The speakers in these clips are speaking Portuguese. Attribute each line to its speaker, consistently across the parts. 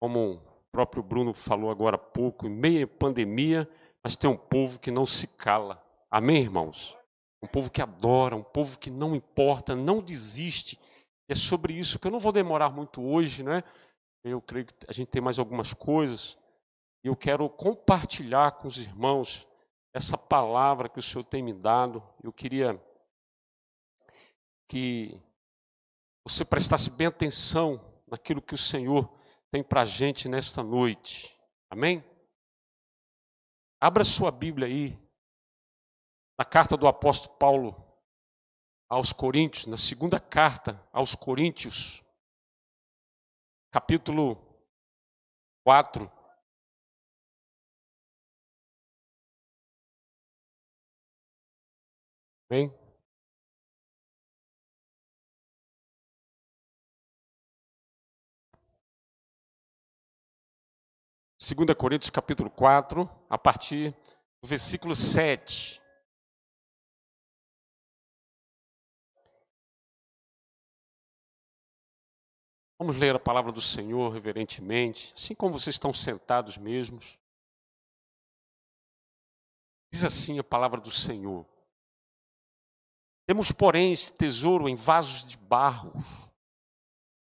Speaker 1: como o próprio Bruno falou agora há pouco, em meia pandemia, mas tem um povo que não se cala. Amém, irmãos? Um povo que adora, um povo que não importa, não desiste. É sobre isso que eu não vou demorar muito hoje, né? Eu creio que a gente tem mais algumas coisas. E eu quero compartilhar com os irmãos essa palavra que o Senhor tem me dado. Eu queria que você prestasse bem atenção naquilo que o Senhor tem para a gente nesta noite. Amém? Abra sua Bíblia aí, na carta do apóstolo Paulo aos Coríntios, na segunda carta aos Coríntios, capítulo 4. Amém? Segunda Coríntios capítulo 4, a partir do versículo 7. Vamos ler a palavra do Senhor reverentemente, assim como vocês estão sentados mesmos. Diz assim a palavra do Senhor: Temos, porém, esse tesouro em vasos de barro,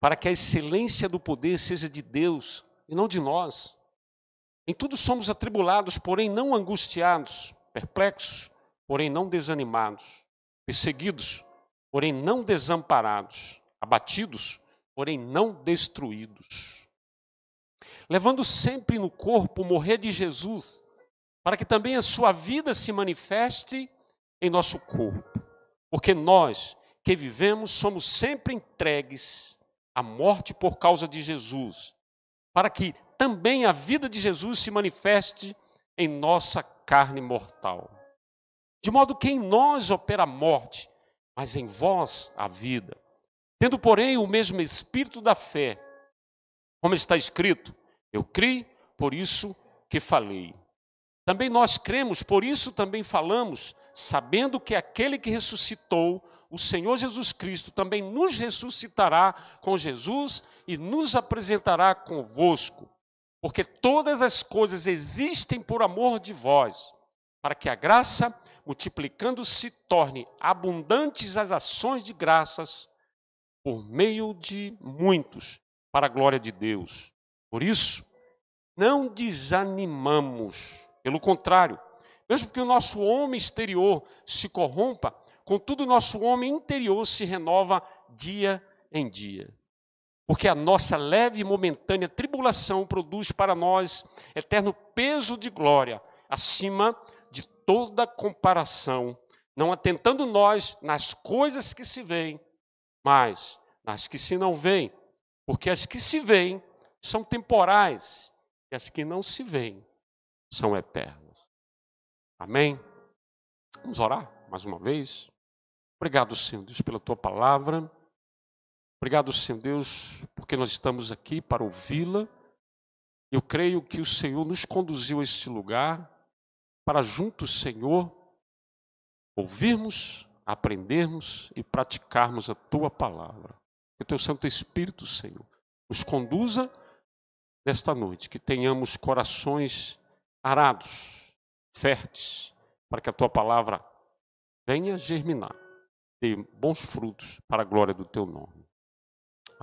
Speaker 1: para que a excelência do poder seja de Deus e não de nós. Em tudo somos atribulados, porém não angustiados, perplexos, porém não desanimados, perseguidos, porém não desamparados, abatidos, porém não destruídos. Levando sempre no corpo o morrer de Jesus, para que também a sua vida se manifeste em nosso corpo. Porque nós que vivemos somos sempre entregues à morte por causa de Jesus, para que também a vida de Jesus se manifeste em nossa carne mortal. De modo que em nós opera a morte, mas em vós a vida. Tendo, porém, o mesmo espírito da fé, como está escrito, eu criei, por isso que falei. Também nós cremos, por isso também falamos, sabendo que aquele que ressuscitou, o Senhor Jesus Cristo, também nos ressuscitará com Jesus e nos apresentará convosco. Porque todas as coisas existem por amor de vós, para que a graça, multiplicando-se, torne abundantes as ações de graças por meio de muitos, para a glória de Deus. Por isso, não desanimamos, pelo contrário, mesmo que o nosso homem exterior se corrompa, contudo, o nosso homem interior se renova dia em dia. Porque a nossa leve e momentânea tribulação produz para nós eterno peso de glória, acima de toda comparação, não atentando nós nas coisas que se veem, mas nas que se não veem, porque as que se veem são temporais e as que não se veem são eternas. Amém? Vamos orar mais uma vez. Obrigado, Senhor Deus, pela tua palavra. Obrigado, Senhor Deus, porque nós estamos aqui para ouvi-la. Eu creio que o Senhor nos conduziu a este lugar para juntos, Senhor, ouvirmos aprendermos e praticarmos a tua palavra. Que o teu Santo Espírito, Senhor, nos conduza nesta noite, que tenhamos corações arados, férteis, para que a tua palavra venha germinar, dê bons frutos para a glória do teu nome.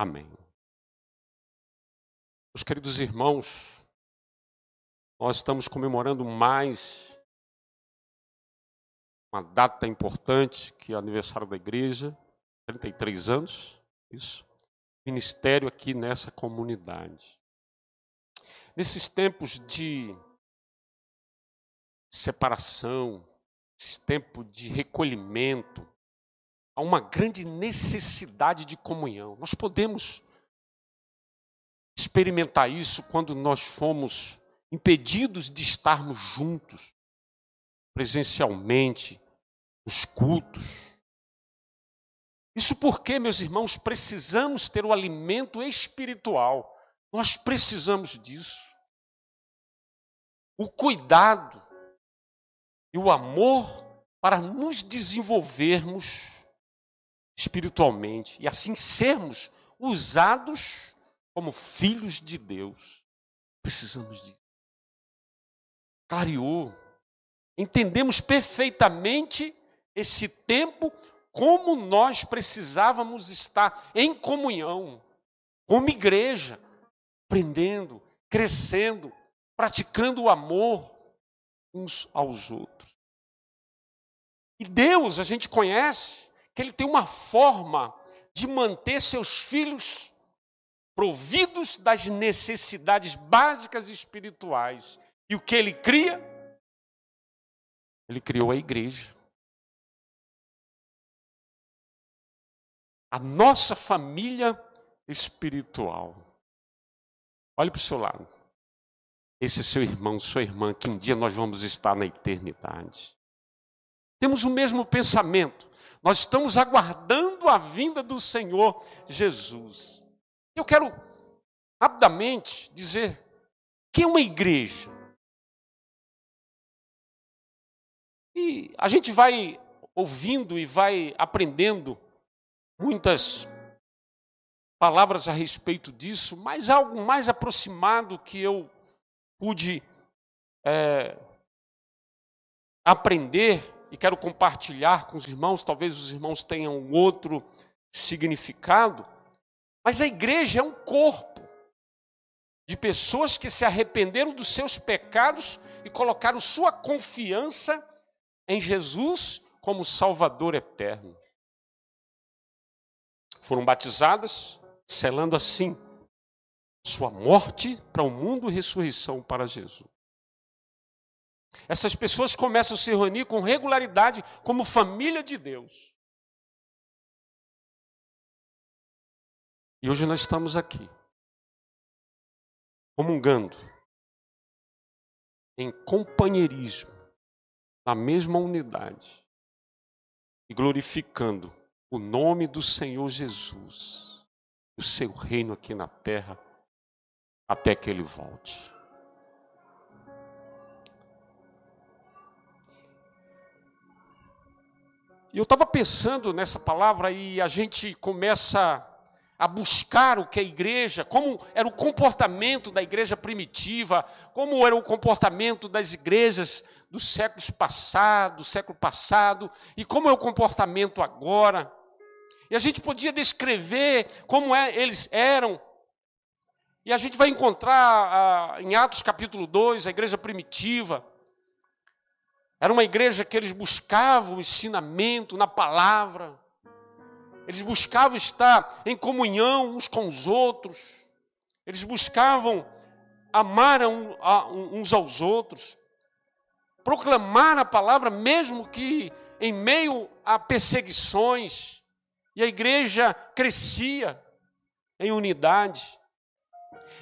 Speaker 1: Amém. Meus queridos irmãos, nós estamos comemorando mais uma data importante, que é o aniversário da igreja, 33 anos, isso. Ministério aqui nessa comunidade. Nesses tempos de separação, esses tempos de recolhimento, há uma grande necessidade de comunhão. Nós podemos experimentar isso quando nós fomos impedidos de estarmos juntos presencialmente, os cultos. Isso porque, meus irmãos, precisamos ter o alimento espiritual. Nós precisamos disso. O cuidado e o amor para nos desenvolvermos espiritualmente e assim sermos usados como filhos de Deus, precisamos disso. Clareou. Entendemos perfeitamente esse tempo, como nós precisávamos estar em comunhão, como igreja, aprendendo, crescendo, praticando o amor uns aos outros. E Deus, a gente conhece que Ele tem uma forma de manter seus filhos providos das necessidades básicas espirituais. E o que Ele cria? Ele criou a igreja. A nossa família espiritual. Olhe para o seu lado. Esse é seu irmão, sua irmã, que um dia nós vamos estar na eternidade. Temos o mesmo pensamento. Nós estamos aguardando a vinda do Senhor Jesus. Eu quero rapidamente dizer que é uma igreja. E a gente vai ouvindo e vai aprendendo muitas palavras a respeito disso, mas algo mais aproximado que eu pude é, aprender e quero compartilhar com os irmãos, talvez os irmãos tenham outro significado, mas a igreja é um corpo de pessoas que se arrependeram dos seus pecados e colocaram sua confiança em Jesus como Salvador eterno. Foram batizadas, selando assim sua morte para o mundo e ressurreição para Jesus. Essas pessoas começam a se reunir com regularidade como família de Deus. E hoje nós estamos aqui, comungando, em companheirismo, na mesma unidade, e glorificando o nome do Senhor Jesus, o seu reino aqui na terra, até que ele volte. Eu estava pensando nessa palavra e a gente começa a buscar o que a igreja, como era o comportamento da igreja primitiva, como era o comportamento das igrejas dos séculos passados, do século passado, e como é o comportamento agora. E a gente podia descrever como é, eles eram. E a gente vai encontrar ah, em Atos capítulo 2, a igreja primitiva. Era uma igreja que eles buscavam ensinamento na palavra. Eles buscavam estar em comunhão uns com os outros. Eles buscavam amar uns aos outros. Proclamar a palavra, mesmo que em meio a perseguições, e a igreja crescia em unidade.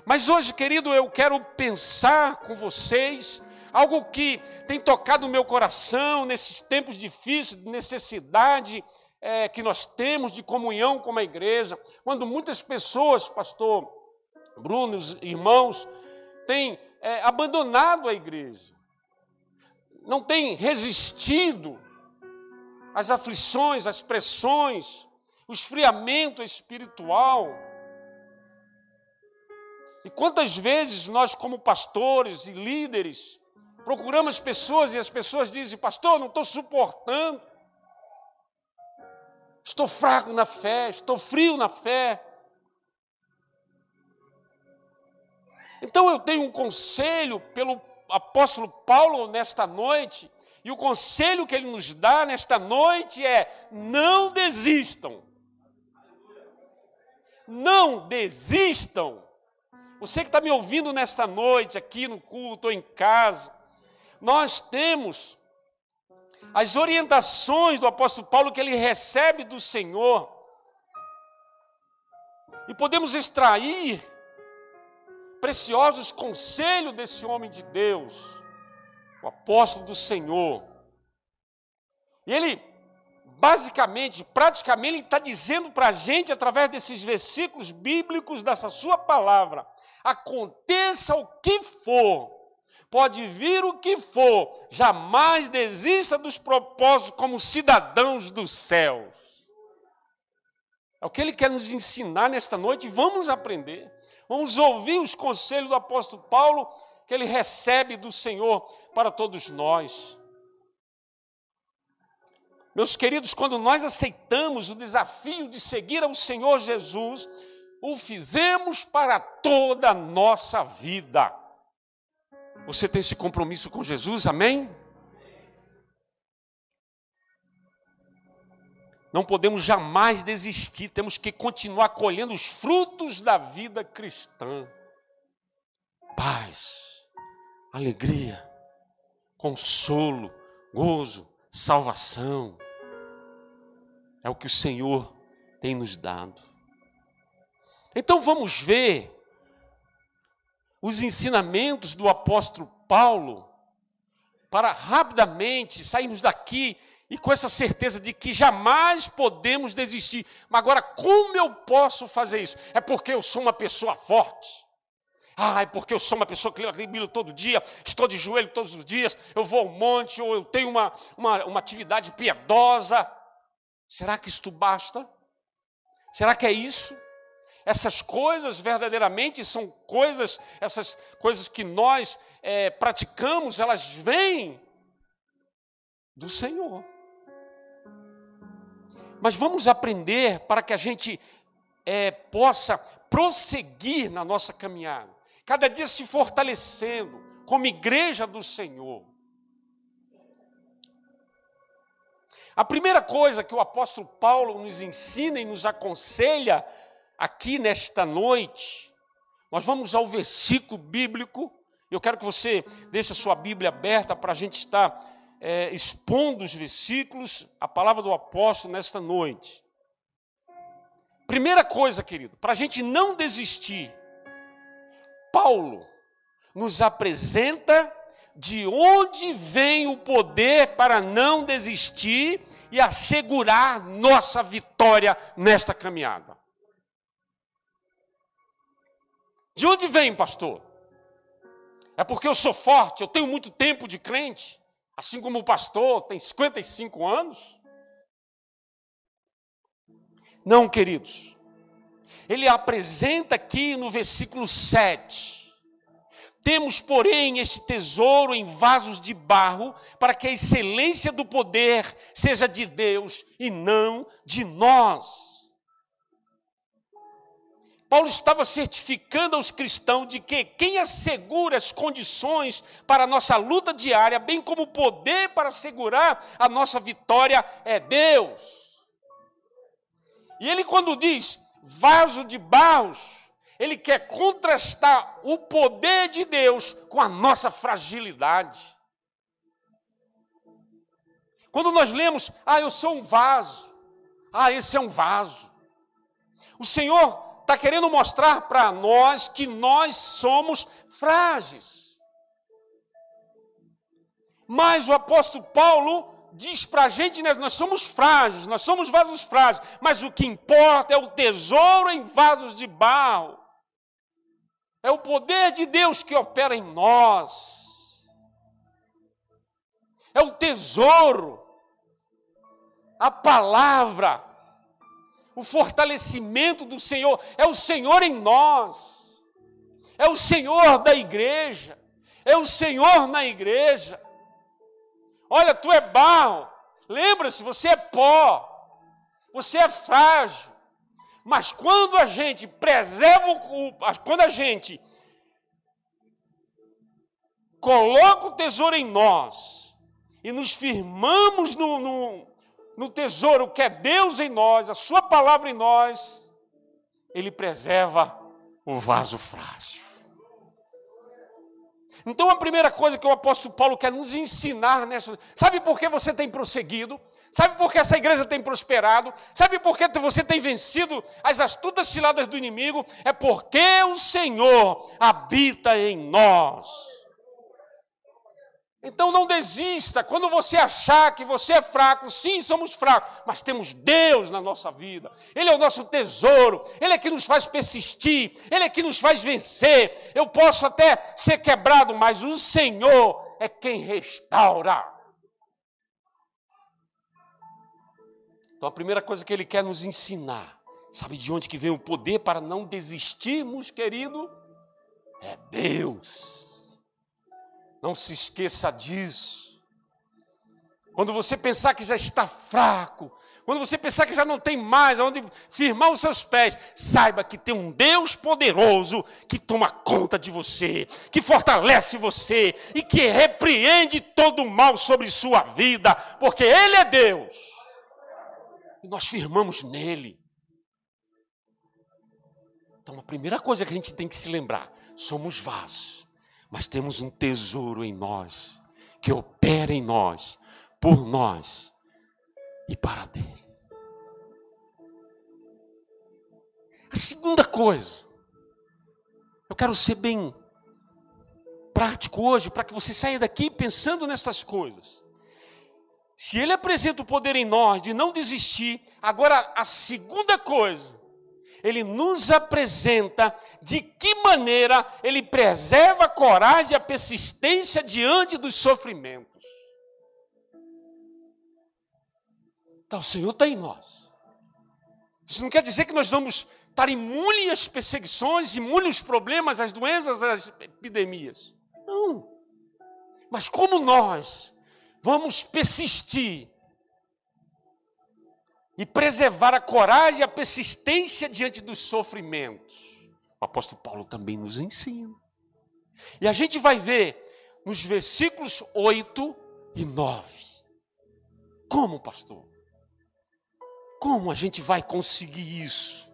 Speaker 1: Mas hoje, querido, eu quero pensar com vocês algo que tem tocado o meu coração nesses tempos difíceis, de necessidade é, que nós temos de comunhão com a igreja, quando muitas pessoas, pastor Bruno, os irmãos, têm é, abandonado a igreja, não têm resistido às aflições, às pressões, o esfriamento espiritual. E quantas vezes nós, como pastores e líderes, procuramos pessoas e as pessoas dizem: Pastor, não estou suportando, estou fraco na fé, estou frio na fé. Então eu tenho um conselho pelo apóstolo Paulo nesta noite, e o conselho que ele nos dá nesta noite é: não desistam. Não desistam. Você que está me ouvindo nesta noite, aqui no culto ou em casa, nós temos as orientações do apóstolo Paulo que ele recebe do Senhor, e podemos extrair preciosos conselhos desse homem de Deus, o apóstolo do Senhor. E ele basicamente, praticamente, ele está dizendo para a gente, através desses versículos bíblicos, dessa sua palavra: aconteça o que for, pode vir o que for, jamais desista dos propósitos como cidadãos dos céus. É o que ele quer nos ensinar nesta noite, vamos aprender. Vamos ouvir os conselhos do apóstolo Paulo que ele recebe do Senhor para todos nós. Meus queridos, quando nós aceitamos o desafio de seguir ao Senhor Jesus, o fizemos para toda a nossa vida. Você tem esse compromisso com Jesus, amém? Não podemos jamais desistir, temos que continuar colhendo os frutos da vida cristã. Paz, alegria, consolo, gozo, salvação. É o que o Senhor tem nos dado. Então vamos ver os ensinamentos do apóstolo Paulo para rapidamente sairmos daqui e com essa certeza de que jamais podemos desistir. Mas agora, como eu posso fazer isso? É porque eu sou uma pessoa forte. Ah, é porque eu sou uma pessoa que lê a Bíblia todo dia, estou de joelho todos os dias, eu vou ao monte, ou eu tenho uma, uma, uma atividade piedosa. Será que isto basta? Será que é isso? Essas coisas verdadeiramente são coisas, essas coisas que nós é, praticamos, elas vêm do Senhor. Mas vamos aprender para que a gente é, possa prosseguir na nossa caminhada, cada dia se fortalecendo como igreja do Senhor. A primeira coisa que o apóstolo Paulo nos ensina e nos aconselha aqui nesta noite, nós vamos ao versículo bíblico. Eu quero que você deixe a sua Bíblia aberta para a gente estar é, expondo os versículos, a palavra do apóstolo nesta noite. Primeira coisa, querido, para a gente não desistir, Paulo nos apresenta de onde vem o poder para não desistir e assegurar nossa vitória nesta caminhada. De onde vem, pastor? É porque eu sou forte, eu tenho muito tempo de crente, assim como o pastor tem 55 anos? Não, queridos. Ele apresenta aqui no versículo 7. Temos, porém, este tesouro em vasos de barro, para que a excelência do poder seja de Deus e não de nós. Paulo estava certificando aos cristãos de que quem assegura as condições para a nossa luta diária, bem como o poder para assegurar a nossa vitória, é Deus. E ele, quando diz vaso de barros, ele quer contrastar o poder de Deus com a nossa fragilidade. Quando nós lemos, ah, eu sou um vaso, ah, esse é um vaso. O Senhor está querendo mostrar para nós que nós somos frágeis. Mas o apóstolo Paulo diz para a gente, né, nós somos frágeis, nós somos vasos frágeis, mas o que importa é o tesouro em vasos de barro. É o poder de Deus que opera em nós. É o tesouro, a palavra, o fortalecimento do Senhor, é o Senhor em nós, é o Senhor da igreja, é o Senhor na igreja. Olha, tu é barro, lembra-se, você é pó, você é frágil, mas quando a gente preserva o, quando a gente coloca o tesouro em nós e nos firmamos no, no, no tesouro que é Deus em nós, a Sua palavra em nós, Ele preserva o vaso frágil. Então a primeira coisa que o apóstolo Paulo quer nos ensinar nessa. Sabe por que você tem prosseguido? Sabe por que essa igreja tem prosperado? Sabe por que você tem vencido as astutas ciladas do inimigo? É porque o Senhor habita em nós. Então não desista. Quando você achar que você é fraco, sim, somos fracos, mas temos Deus na nossa vida. Ele é o nosso tesouro. Ele é que nos faz persistir. Ele é que nos faz vencer. Eu posso até ser quebrado, mas o Senhor é quem restaura. Então a primeira coisa que ele quer nos ensinar, Sabe de onde que vem o poder para não desistirmos, querido? É Deus. Não se esqueça disso. Quando você pensar que já está fraco, quando você pensar que já não tem mais aonde firmar os seus pés, saiba que tem um Deus poderoso que toma conta de você, que fortalece você e que repreende todo o mal sobre sua vida, porque Ele é Deus. E nós firmamos nele. Então, a primeira coisa que a gente tem que se lembrar: somos vasos, mas temos um tesouro em nós, que opera em nós, por nós e para dele. A segunda coisa, eu quero ser bem prático hoje, para que você saia daqui pensando nessas coisas. Se ele apresenta o poder em nós de não desistir, agora a segunda coisa, ele nos apresenta de que maneira ele preserva a coragem e a persistência diante dos sofrimentos. Então, o Senhor está em nós. Isso não quer dizer que nós vamos estar imune às perseguições, imune aos problemas, às doenças, às epidemias. Não. Mas como nós vamos persistir e preservar a coragem e a persistência diante dos sofrimentos. O apóstolo Paulo também nos ensina. E a gente vai ver nos versículos 8 e 9. Como, pastor? Como a gente vai conseguir isso?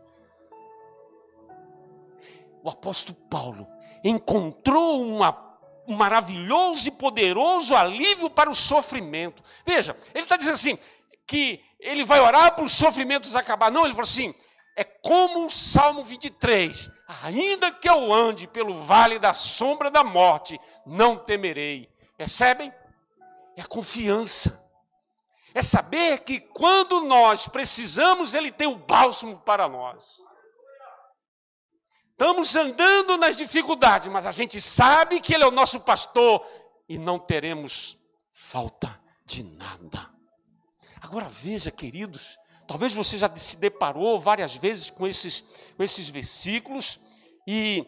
Speaker 1: O apóstolo Paulo encontrou um maravilhoso e poderoso alívio para o sofrimento. Veja, ele está dizendo assim: que ele vai orar para os sofrimentos acabar. Não, ele falou assim: é como o Salmo 23. Ainda que eu ande pelo vale da sombra da morte, não temerei. Percebem? É confiança. É saber que quando nós precisamos, Ele tem o bálsamo para nós. Estamos andando nas dificuldades, mas a gente sabe que Ele é o nosso pastor e não teremos falta de nada. Agora veja, queridos, talvez você já se deparou várias vezes com esses, com esses versículos e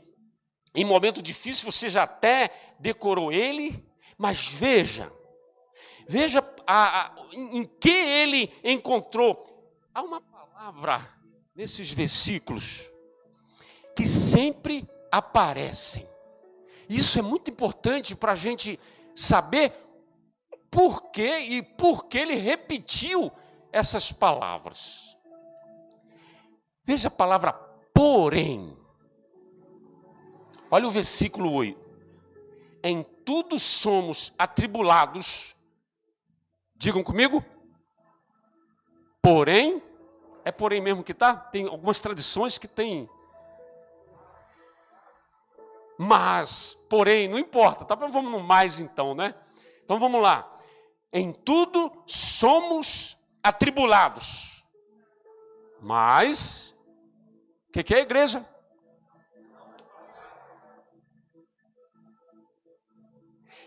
Speaker 1: em momento difícil você já até decorou ele, mas veja, veja a, a, em, em que ele encontrou. Há uma palavra nesses versículos que sempre aparecem. Isso é muito importante para a gente saber por que e por que ele repetiu essas palavras. Veja a palavra porém. Olha o versículo 8. Em tudo somos atribulados. Digam comigo. Porém, é porém mesmo que está? Tem algumas tradições que tem. Mas, porém, não importa, tá? Vamos no mais então, né? Então vamos lá. Em tudo somos atribulados. Mas, o que, que é a igreja?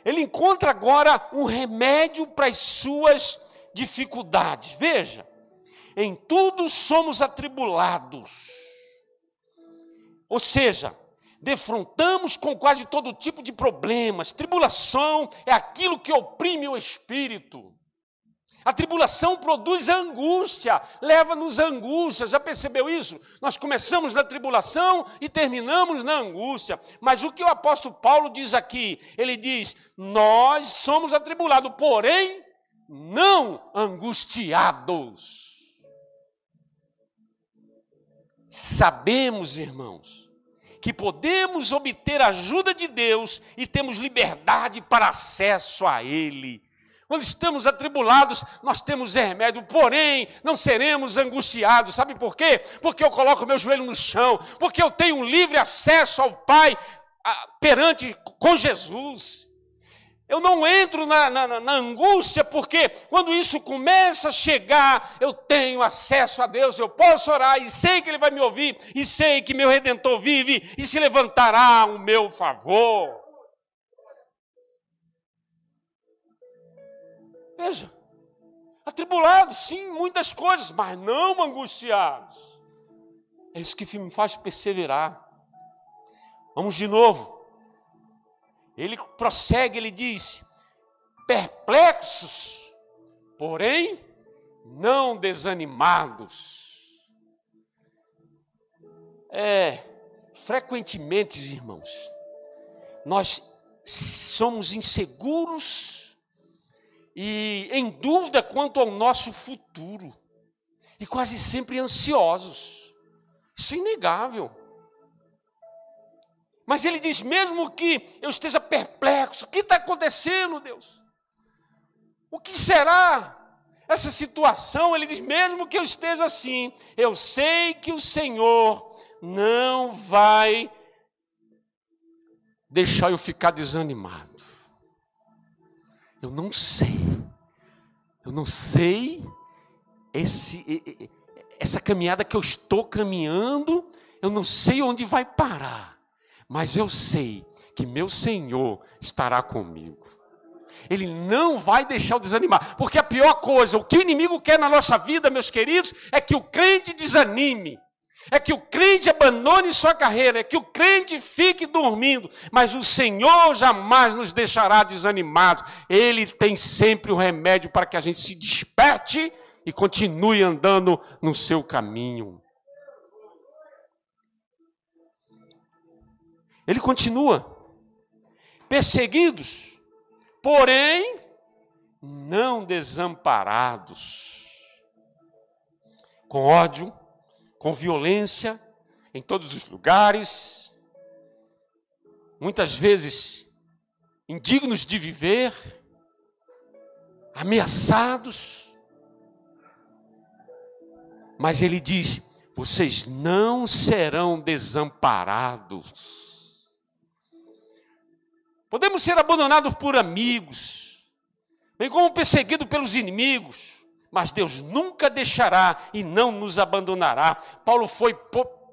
Speaker 1: Ele encontra agora um remédio para as suas dificuldades. Veja, em tudo somos atribulados. Ou seja, defrontamos com quase todo tipo de problemas. Tribulação é aquilo que oprime o espírito. A tribulação produz angústia, leva-nos à angústia. Já percebeu isso? Nós começamos na tribulação e terminamos na angústia. Mas o que o apóstolo Paulo diz aqui? Ele diz: Nós somos atribulados, porém não angustiados. Sabemos, irmãos, que podemos obter ajuda de Deus e temos liberdade para acesso a Ele. Quando estamos atribulados, nós temos remédio, porém não seremos angustiados. Sabe por quê? Porque eu coloco meu joelho no chão, porque eu tenho livre acesso ao Pai perante com Jesus. Eu não entro na, na, na, angústia, porque quando isso começa a chegar, eu tenho acesso a Deus, eu posso orar e sei que Ele vai me ouvir, e sei que meu Redentor vive e se levantará o meu favor. Veja, atribulados, sim, muitas coisas, mas não angustiados. É isso que me faz perseverar. Vamos de novo. Ele prossegue, ele diz: perplexos, porém não desanimados. É, frequentemente, irmãos, nós somos inseguros e em dúvida quanto ao nosso futuro, e quase sempre ansiosos. Isso é inegável. Mas ele diz: mesmo que eu esteja perplexo, o que está acontecendo, Deus? O que será essa situação? Ele diz: mesmo que eu esteja assim, eu sei que o Senhor não vai deixar eu ficar desanimado. Eu não sei. Eu não sei esse, essa caminhada que eu estou caminhando, eu não sei onde vai parar, mas eu sei que meu Senhor estará comigo. Ele não vai deixar eu desanimar, porque a pior coisa, o que o inimigo quer na nossa vida, meus queridos, é que o crente desanime é que o crente abandone sua carreira, é que o crente fique dormindo, mas o Senhor jamais nos deixará desanimados. Ele tem sempre o remédio para que a gente se desperte e continue andando no seu caminho. Ele continua, perseguidos, porém não desamparados, com ódio, com violência em todos os lugares, muitas vezes indignos de viver, ameaçados. Mas ele diz: vocês não serão desamparados. Podemos ser abandonados por amigos, bem como perseguidos pelos inimigos mas Deus nunca deixará e não nos abandonará. Paulo foi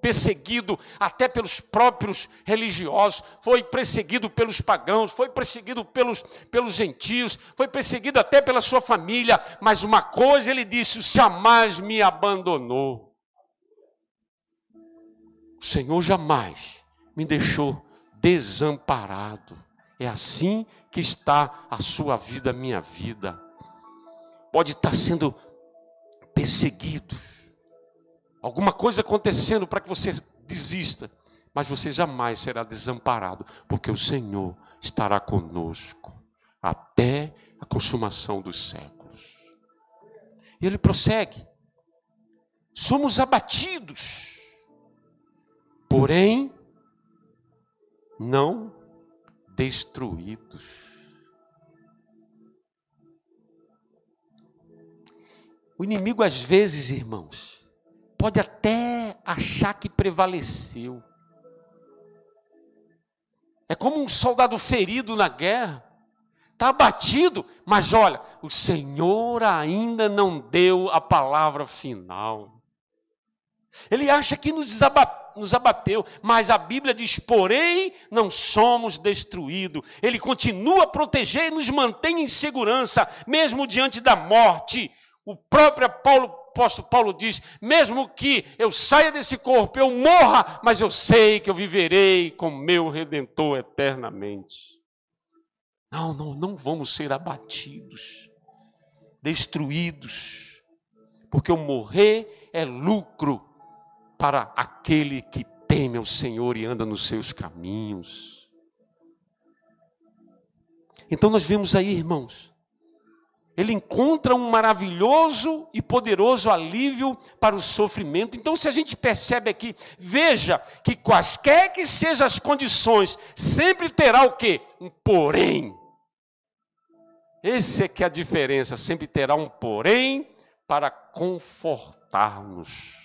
Speaker 1: perseguido até pelos próprios religiosos, foi perseguido pelos pagãos, foi perseguido pelos, pelos gentios, foi perseguido até pela sua família, mas uma coisa ele disse: o jamais me abandonou. O Senhor jamais me deixou desamparado. É assim que está a sua vida, a minha vida. Pode estar sendo perseguido, alguma coisa acontecendo para que você desista, mas você jamais será desamparado, porque o Senhor estará conosco até a consumação dos séculos. E ele prossegue: somos abatidos, porém não destruídos. O inimigo, às vezes, irmãos, pode até achar que prevaleceu. É como um soldado ferido na guerra, está abatido, mas olha, o Senhor ainda não deu a palavra final. Ele acha que nos, nos abateu, mas a Bíblia diz: porém, não somos destruídos. Ele continua a proteger e nos mantém em segurança, mesmo diante da morte. O próprio Paulo, apóstolo Paulo diz: mesmo que eu saia desse corpo, eu morra, mas eu sei que eu viverei com meu redentor eternamente. Não, não, não vamos ser abatidos, destruídos, porque o morrer é lucro para aquele que teme ao Senhor e anda nos seus caminhos. Então nós vemos aí, irmãos, ele encontra um maravilhoso e poderoso alívio para o sofrimento. Então, se a gente percebe aqui, veja que quaisquer que sejam as condições, sempre terá o quê? Um porém. Esse é que é a diferença, sempre terá um porém para confortar-nos.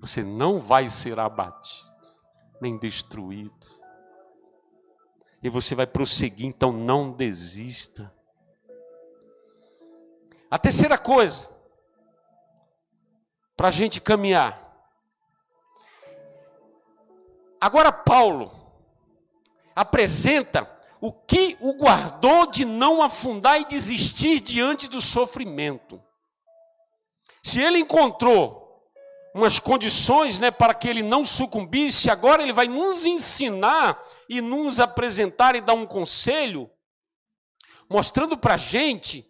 Speaker 1: Você não vai ser abatido, nem destruído. E você vai prosseguir, então não desista. A terceira coisa, para a gente caminhar. Agora, Paulo apresenta o que o guardou de não afundar e desistir diante do sofrimento. Se ele encontrou umas condições né, para que ele não sucumbisse, agora ele vai nos ensinar e nos apresentar e dar um conselho, mostrando para a gente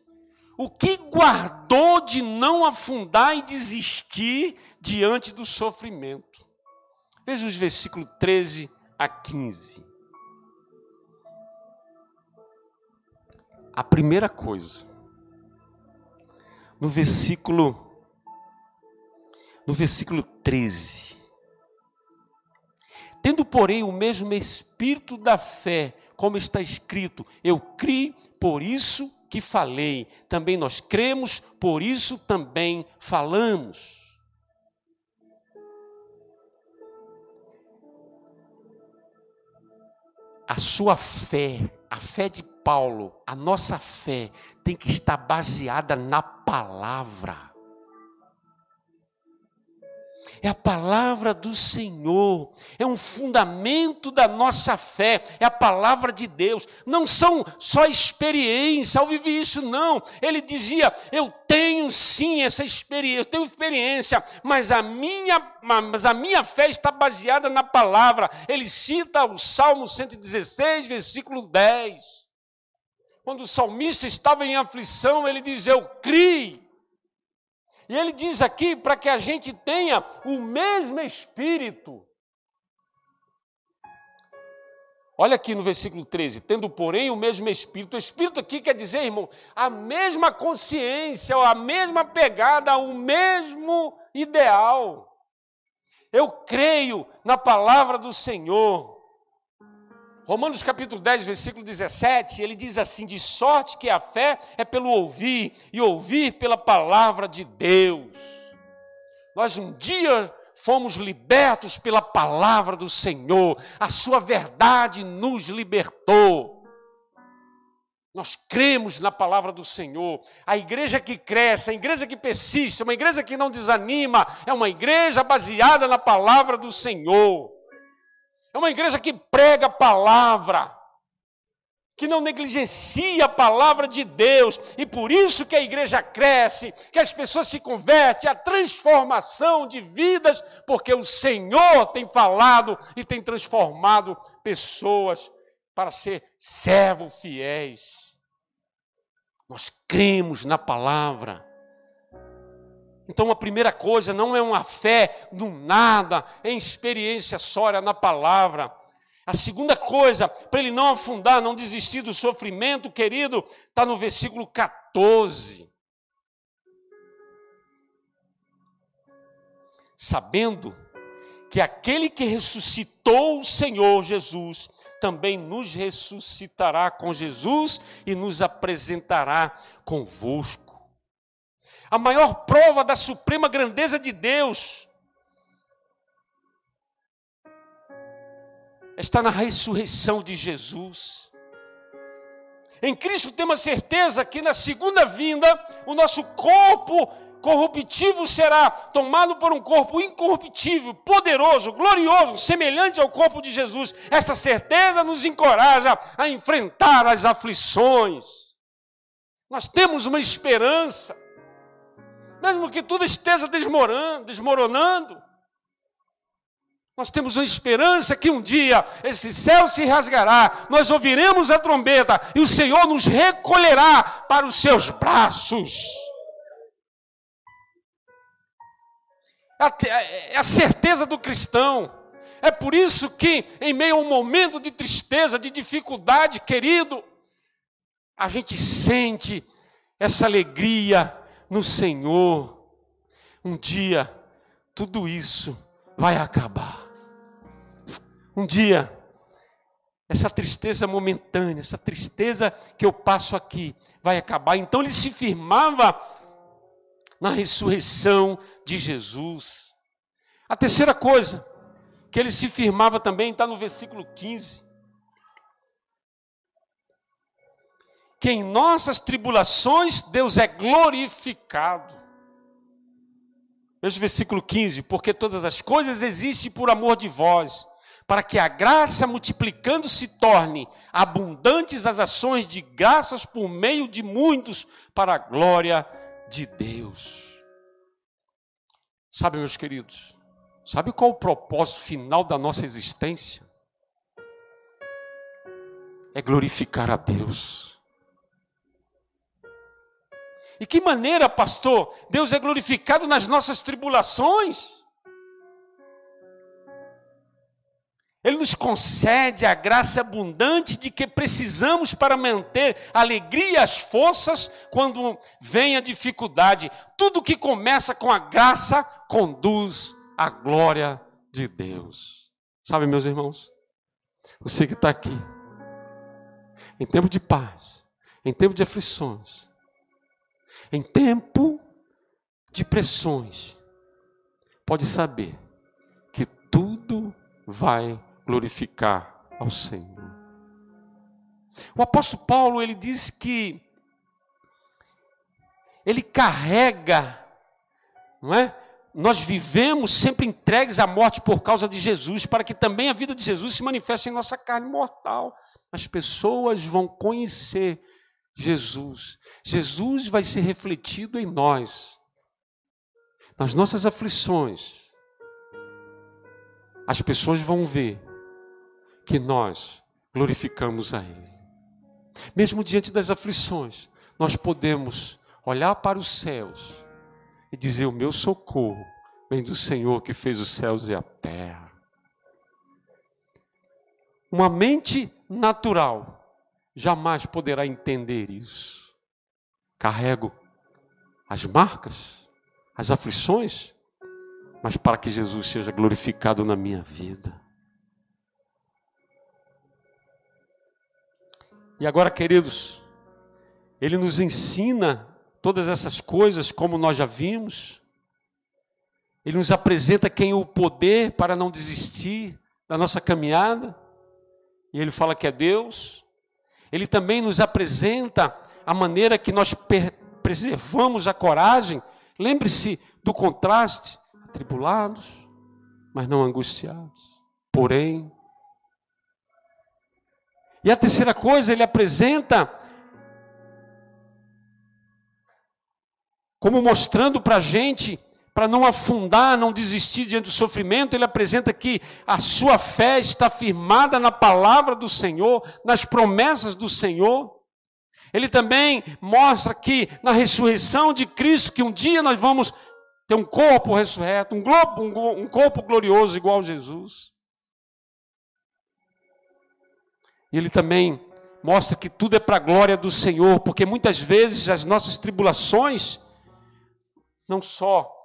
Speaker 1: o que guardou de não afundar e desistir diante do sofrimento. Veja os versículos 13 a 15. A primeira coisa, no versículo no versículo 13. Tendo, porém, o mesmo espírito da fé, como está escrito, eu criei, por isso que falei. Também nós cremos, por isso também falamos. A sua fé, a fé de Paulo, a nossa fé tem que estar baseada na palavra é a palavra do Senhor, é um fundamento da nossa fé, é a palavra de Deus. Não são só experiência, ao viver isso, não. Ele dizia: Eu tenho sim essa experiência, eu tenho experiência, mas a minha, mas a minha fé está baseada na palavra. Ele cita o Salmo 116, versículo 10. Quando o salmista estava em aflição, ele diz: Eu criei e ele diz aqui para que a gente tenha o mesmo espírito. Olha aqui no versículo 13: tendo, porém, o mesmo espírito. O espírito aqui quer dizer, irmão, a mesma consciência, a mesma pegada, o mesmo ideal. Eu creio na palavra do Senhor. Romanos capítulo 10, versículo 17, ele diz assim: De sorte que a fé é pelo ouvir, e ouvir pela palavra de Deus. Nós um dia fomos libertos pela palavra do Senhor, a sua verdade nos libertou. Nós cremos na palavra do Senhor. A igreja que cresce, a igreja que persiste, uma igreja que não desanima, é uma igreja baseada na palavra do Senhor. É uma igreja que prega a palavra, que não negligencia a palavra de Deus, e por isso que a igreja cresce, que as pessoas se convertem, a transformação de vidas, porque o Senhor tem falado e tem transformado pessoas para ser servos fiéis. Nós cremos na palavra. Então, a primeira coisa não é uma fé no nada, é experiência sória na palavra. A segunda coisa, para ele não afundar, não desistir do sofrimento, querido, está no versículo 14. Sabendo que aquele que ressuscitou o Senhor Jesus também nos ressuscitará com Jesus e nos apresentará convosco. A maior prova da suprema grandeza de Deus está na ressurreição de Jesus. Em Cristo temos certeza que na segunda vinda o nosso corpo corruptível será tomado por um corpo incorruptível, poderoso, glorioso, semelhante ao corpo de Jesus. Essa certeza nos encoraja a enfrentar as aflições. Nós temos uma esperança mesmo que tudo esteja desmoronando, nós temos uma esperança que um dia esse céu se rasgará, nós ouviremos a trombeta e o Senhor nos recolherá para os seus braços. É a certeza do cristão. É por isso que, em meio a um momento de tristeza, de dificuldade, querido, a gente sente essa alegria no Senhor, um dia tudo isso vai acabar. Um dia, essa tristeza momentânea, essa tristeza que eu passo aqui, vai acabar. Então ele se firmava na ressurreição de Jesus. A terceira coisa que ele se firmava também está no versículo 15. Que em nossas tribulações Deus é glorificado. Veja o versículo 15: Porque todas as coisas existem por amor de vós, para que a graça multiplicando se torne abundantes as ações de graças por meio de muitos, para a glória de Deus. Sabe, meus queridos, sabe qual o propósito final da nossa existência? É glorificar a Deus. E que maneira, pastor, Deus é glorificado nas nossas tribulações? Ele nos concede a graça abundante de que precisamos para manter a alegria e as forças quando vem a dificuldade. Tudo que começa com a graça conduz à glória de Deus. Sabe, meus irmãos? Você que está aqui, em tempo de paz, em tempo de aflições, em tempo de pressões, pode saber que tudo vai glorificar ao Senhor. O apóstolo Paulo, ele diz que ele carrega, não é? Nós vivemos sempre entregues à morte por causa de Jesus, para que também a vida de Jesus se manifeste em nossa carne mortal. As pessoas vão conhecer Jesus. Jesus vai ser refletido em nós. Nas nossas aflições, as pessoas vão ver que nós glorificamos a Ele. Mesmo diante das aflições, nós podemos olhar para os céus e dizer: O meu socorro vem do Senhor que fez os céus e a terra. Uma mente natural jamais poderá entender isso. Carrego as marcas, as aflições, mas para que Jesus seja glorificado na minha vida. E agora, queridos, ele nos ensina todas essas coisas, como nós já vimos. Ele nos apresenta quem é o poder para não desistir da nossa caminhada. E ele fala que é Deus. Ele também nos apresenta a maneira que nós preservamos a coragem. Lembre-se do contraste: atribulados, mas não angustiados. Porém, e a terceira coisa, ele apresenta como mostrando para a gente, para não afundar, não desistir diante do sofrimento, ele apresenta que a sua fé está firmada na palavra do Senhor, nas promessas do Senhor. Ele também mostra que na ressurreição de Cristo, que um dia nós vamos ter um corpo ressurreto, um, globo, um, um corpo glorioso igual a Jesus. Ele também mostra que tudo é para a glória do Senhor, porque muitas vezes as nossas tribulações, não só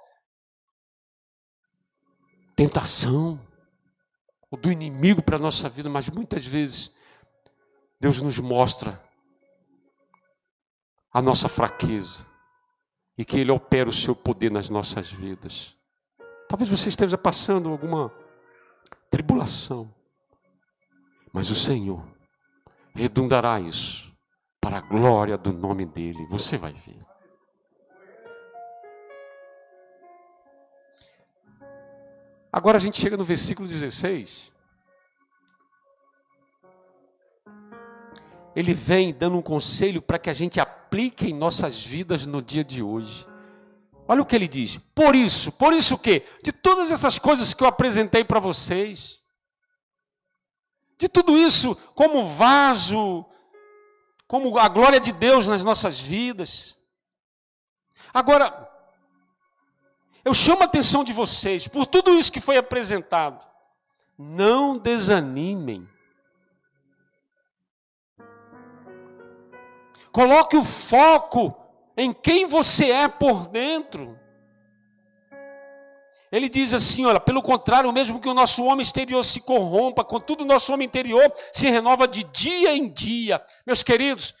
Speaker 1: tentação, ou do inimigo para a nossa vida, mas muitas vezes Deus nos mostra a nossa fraqueza e que Ele opera o seu poder nas nossas vidas. Talvez você esteja passando alguma tribulação, mas o Senhor redundará isso para a glória do nome dele. Você vai ver. Agora a gente chega no versículo 16. Ele vem dando um conselho para que a gente aplique em nossas vidas no dia de hoje. Olha o que ele diz. Por isso, por isso que de todas essas coisas que eu apresentei para vocês, de tudo isso como vaso, como a glória de Deus nas nossas vidas. Agora, eu chamo a atenção de vocês por tudo isso que foi apresentado. Não desanimem. Coloque o foco em quem você é por dentro. Ele diz assim: olha, pelo contrário, mesmo que o nosso homem exterior se corrompa, contudo o nosso homem interior se renova de dia em dia. Meus queridos,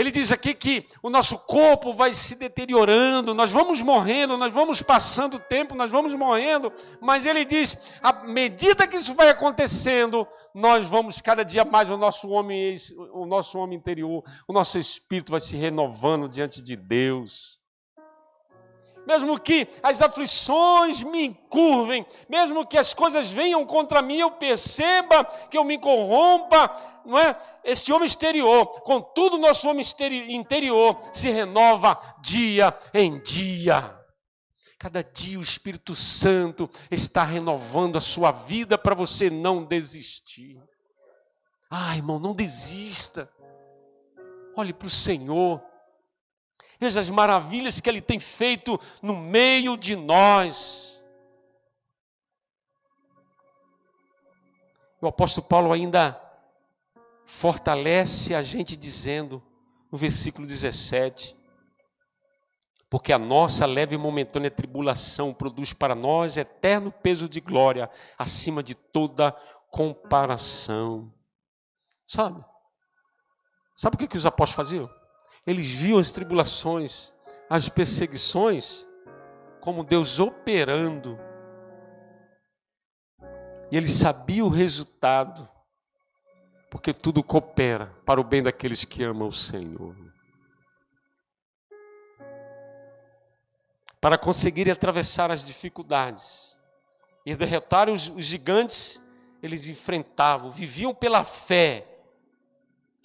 Speaker 1: ele diz aqui que o nosso corpo vai se deteriorando, nós vamos morrendo, nós vamos passando o tempo, nós vamos morrendo, mas ele diz: à medida que isso vai acontecendo, nós vamos cada dia mais o nosso homem, o nosso homem interior, o nosso espírito vai se renovando diante de Deus mesmo que as aflições me encurvem, mesmo que as coisas venham contra mim, eu perceba que eu me corrompa, não é? Este homem exterior, contudo, nosso homem interior se renova dia em dia. Cada dia o Espírito Santo está renovando a sua vida para você não desistir. Ah, irmão, não desista. Olhe para o Senhor. Veja as maravilhas que Ele tem feito no meio de nós. O apóstolo Paulo ainda fortalece a gente dizendo, no versículo 17: Porque a nossa leve e momentânea tribulação produz para nós eterno peso de glória, acima de toda comparação. Sabe? Sabe o que, que os apóstolos faziam? Eles viam as tribulações, as perseguições, como Deus operando. E eles sabiam o resultado, porque tudo coopera para o bem daqueles que amam o Senhor. Para conseguirem atravessar as dificuldades e derrotar os, os gigantes, eles enfrentavam, viviam pela fé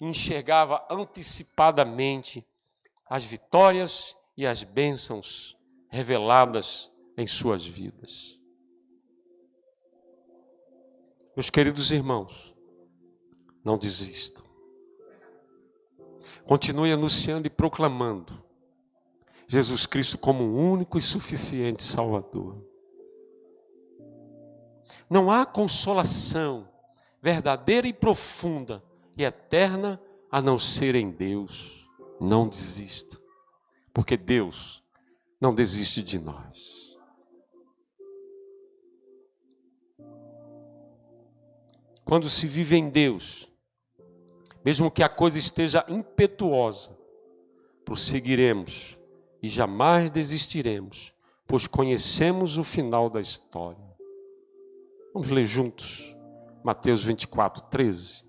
Speaker 1: enxergava antecipadamente as vitórias e as bênçãos reveladas em suas vidas. Meus queridos irmãos, não desistam. Continue anunciando e proclamando Jesus Cristo como o único e suficiente Salvador. Não há consolação verdadeira e profunda e eterna a não ser em Deus. Não desista, porque Deus não desiste de nós. Quando se vive em Deus, mesmo que a coisa esteja impetuosa, prosseguiremos e jamais desistiremos, pois conhecemos o final da história. Vamos ler juntos Mateus 24, 13.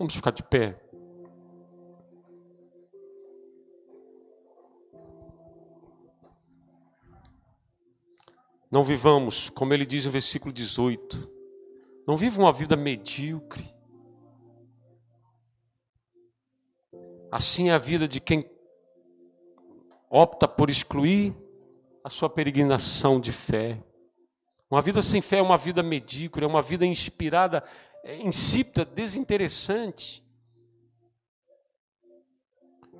Speaker 1: Vamos ficar de pé. Não vivamos, como ele diz no versículo 18, não viva uma vida medíocre. Assim é a vida de quem opta por excluir a sua peregrinação de fé. Uma vida sem fé é uma vida medíocre, é uma vida inspirada insípida, desinteressante.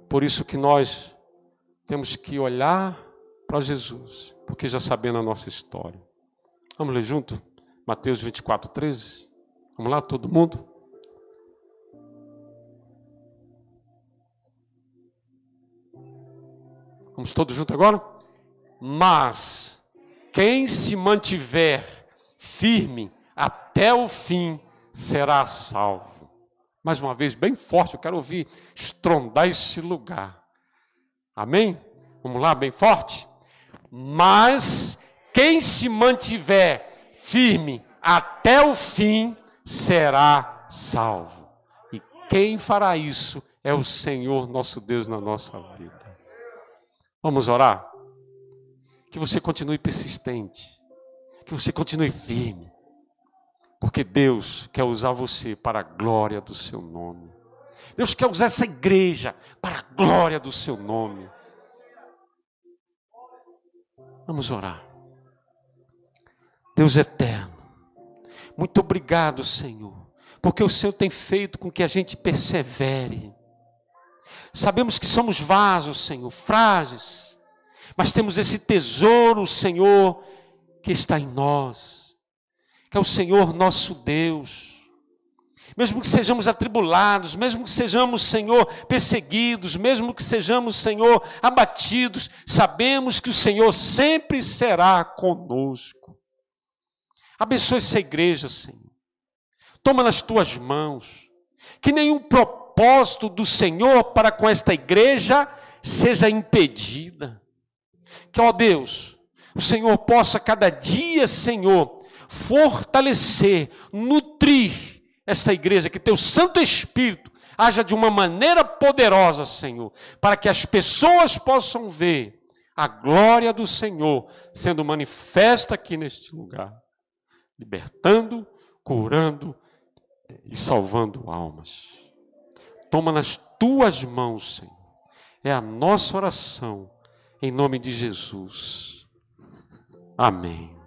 Speaker 1: Por isso que nós temos que olhar para Jesus, porque já sabendo a nossa história. Vamos ler junto? Mateus 24, 13. Vamos lá, todo mundo? Vamos todos juntos agora? Mas quem se mantiver firme até o fim, será salvo. Mais uma vez, bem forte, eu quero ouvir estrondar esse lugar. Amém? Vamos lá, bem forte? Mas quem se mantiver firme até o fim será salvo. E quem fará isso é o Senhor nosso Deus na nossa vida. Vamos orar? Que você continue persistente, que você continue firme, porque Deus quer usar você para a glória do seu nome. Deus quer usar essa igreja para a glória do seu nome. Vamos orar. Deus eterno, muito obrigado, Senhor, porque o Senhor tem feito com que a gente persevere. Sabemos que somos vasos, Senhor, frágeis, mas temos esse tesouro, Senhor, que está em nós que é o Senhor nosso Deus. Mesmo que sejamos atribulados, mesmo que sejamos, Senhor, perseguidos, mesmo que sejamos, Senhor, abatidos, sabemos que o Senhor sempre será conosco. Abençoe essa igreja, Senhor. Toma nas tuas mãos. Que nenhum propósito do Senhor para com esta igreja seja impedida. Que, ó Deus, o Senhor possa cada dia, Senhor, fortalecer, nutrir essa igreja, que teu Santo Espírito haja de uma maneira poderosa, Senhor, para que as pessoas possam ver a glória do Senhor sendo manifesta aqui neste lugar, libertando, curando e salvando almas. Toma nas tuas mãos, Senhor. É a nossa oração, em nome de Jesus. Amém.